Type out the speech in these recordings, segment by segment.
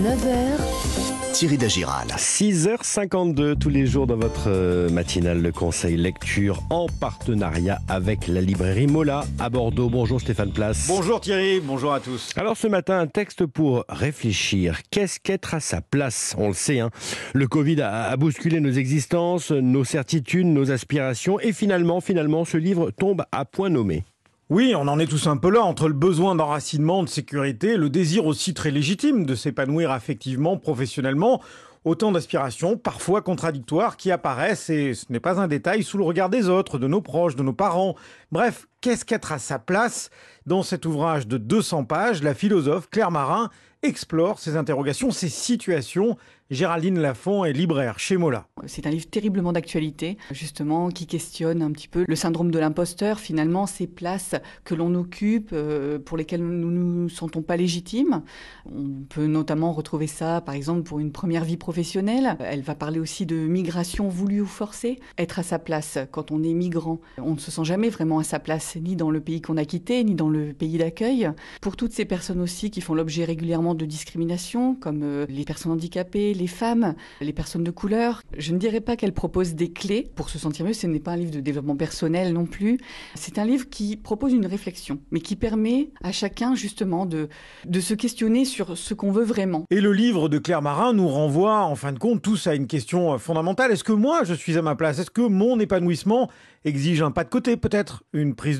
9h, Thierry Dagiral. 6h52 tous les jours dans votre euh, matinale, le conseil lecture en partenariat avec la librairie Mola à Bordeaux. Bonjour Stéphane Place. Bonjour Thierry, bonjour à tous. Alors ce matin, un texte pour réfléchir. Qu'est-ce qu'être à sa place? On le sait, hein. le Covid a, a bousculé nos existences, nos certitudes, nos aspirations et finalement, finalement, ce livre tombe à point nommé. Oui, on en est tous un peu là, entre le besoin d'enracinement, de sécurité, le désir aussi très légitime de s'épanouir affectivement, professionnellement, autant d'aspirations, parfois contradictoires, qui apparaissent, et ce n'est pas un détail, sous le regard des autres, de nos proches, de nos parents. Bref, qu'est-ce qu'être à sa place Dans cet ouvrage de 200 pages, la philosophe Claire Marin explore ces interrogations, ces situations. Géraldine Lafont est libraire chez Mola. C'est un livre terriblement d'actualité, justement, qui questionne un petit peu le syndrome de l'imposteur, finalement, ces places que l'on occupe, euh, pour lesquelles nous ne nous sentons pas légitimes. On peut notamment retrouver ça, par exemple, pour une première vie professionnelle. Elle va parler aussi de migration voulue ou forcée. Être à sa place quand on est migrant, on ne se sent jamais vraiment à sa place, ni dans le pays qu'on a quitté, ni dans le pays d'accueil. Pour toutes ces personnes aussi qui font l'objet régulièrement de discrimination, comme euh, les personnes handicapées, les femmes, les personnes de couleur. Je ne dirais pas qu'elle propose des clés pour se sentir mieux. Ce n'est pas un livre de développement personnel non plus. C'est un livre qui propose une réflexion, mais qui permet à chacun justement de, de se questionner sur ce qu'on veut vraiment. Et le livre de Claire Marin nous renvoie, en fin de compte, tous à une question euh, fondamentale. Est-ce que moi, je suis à ma place? Est-ce que mon épanouissement exige un pas de côté, peut-être? Une prise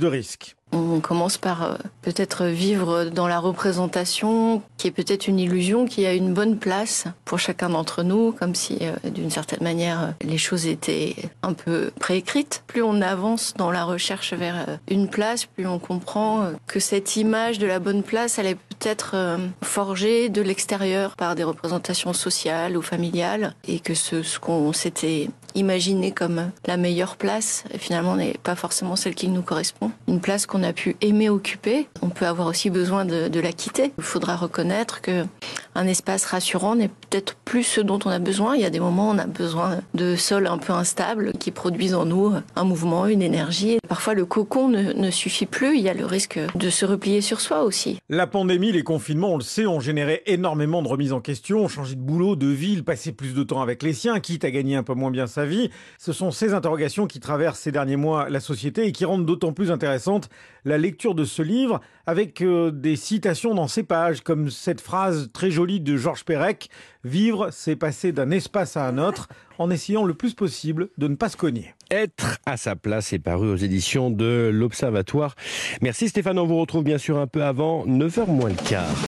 on commence par euh, peut-être vivre dans la représentation, qui est peut-être une illusion, qui a une bonne place pour chacun d'entre nous, comme si euh, d'une certaine manière euh, les choses étaient un peu préécrites. Plus on avance dans la recherche vers une place, plus on comprend que cette image de la bonne place, elle est peut-être forgée de l'extérieur par des représentations sociales ou familiales, et que ce, ce qu'on s'était imaginé comme la meilleure place, finalement n'est pas forcément celle qui nous correspond. Une place qu'on a pu aimer occuper, on peut avoir aussi besoin de, de la quitter. Il faudra reconnaître que un espace rassurant n'est peut-être plus ce dont on a besoin. Il y a des moments où on a besoin de sols un peu instables qui produisent en nous un mouvement, une énergie. Parfois, le cocon ne, suffit plus. Il y a le risque de se replier sur soi aussi. La pandémie, les confinements, on le sait, ont généré énormément de remises en question, changé de boulot, de ville, passé plus de temps avec les siens, quitte à gagner un peu moins bien sa vie. Ce sont ces interrogations qui traversent ces derniers mois la société et qui rendent d'autant plus intéressante la lecture de ce livre avec euh, des citations dans ces pages, comme cette phrase très jolie de Georges Perec Vivre, c'est passer d'un espace à un autre en essayant le plus possible de ne pas se cogner. Être à sa place est paru aux éditions de l'Observatoire. Merci Stéphane, on vous retrouve bien sûr un peu avant 9h moins le quart.